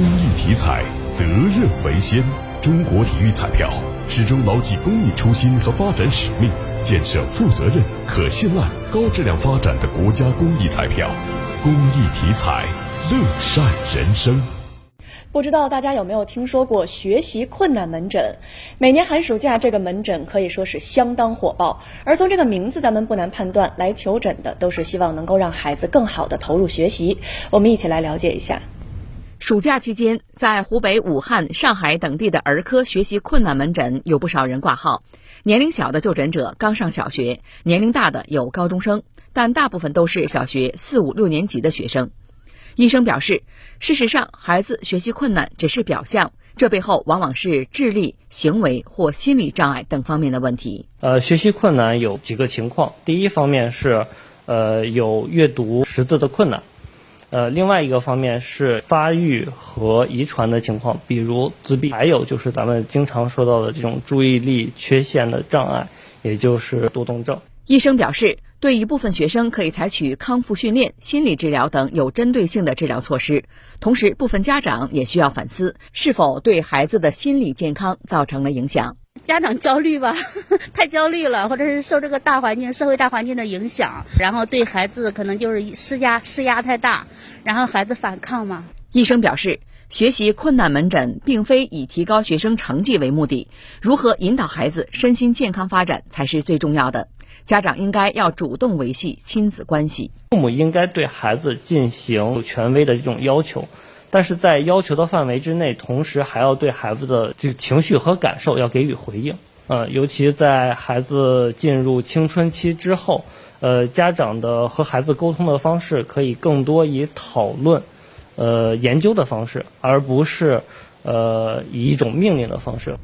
公益体彩，责任为先。中国体育彩票始终牢记公益初心和发展使命，建设负责任、可信赖、高质量发展的国家公益彩票。公益体彩，乐善人生。不知道大家有没有听说过学习困难门诊？每年寒暑假，这个门诊可以说是相当火爆。而从这个名字，咱们不难判断，来求诊的都是希望能够让孩子更好的投入学习。我们一起来了解一下。暑假期间，在湖北、武汉、上海等地的儿科学习困难门诊有不少人挂号。年龄小的就诊者刚上小学，年龄大的有高中生，但大部分都是小学四五六年级的学生。医生表示，事实上，孩子学习困难只是表象，这背后往往是智力、行为或心理障碍等方面的问题。呃，学习困难有几个情况，第一方面是，呃，有阅读识字的困难，呃，另外一个方面是发育和遗传的情况，比如自闭，还有就是咱们经常说到的这种注意力缺陷的障碍，也就是多动症。医生表示。对一部分学生，可以采取康复训练、心理治疗等有针对性的治疗措施。同时，部分家长也需要反思，是否对孩子的心理健康造成了影响。家长焦虑吧，太焦虑了，或者是受这个大环境、社会大环境的影响，然后对孩子可能就是施压、施压太大，然后孩子反抗嘛。医生表示。学习困难门诊并非以提高学生成绩为目的，如何引导孩子身心健康发展才是最重要的。家长应该要主动维系亲子关系，父母应该对孩子进行权威的这种要求，但是在要求的范围之内，同时还要对孩子的这个情绪和感受要给予回应。呃，尤其在孩子进入青春期之后，呃，家长的和孩子沟通的方式可以更多以讨论。呃，研究的方式，而不是，呃，以一种命令的方式。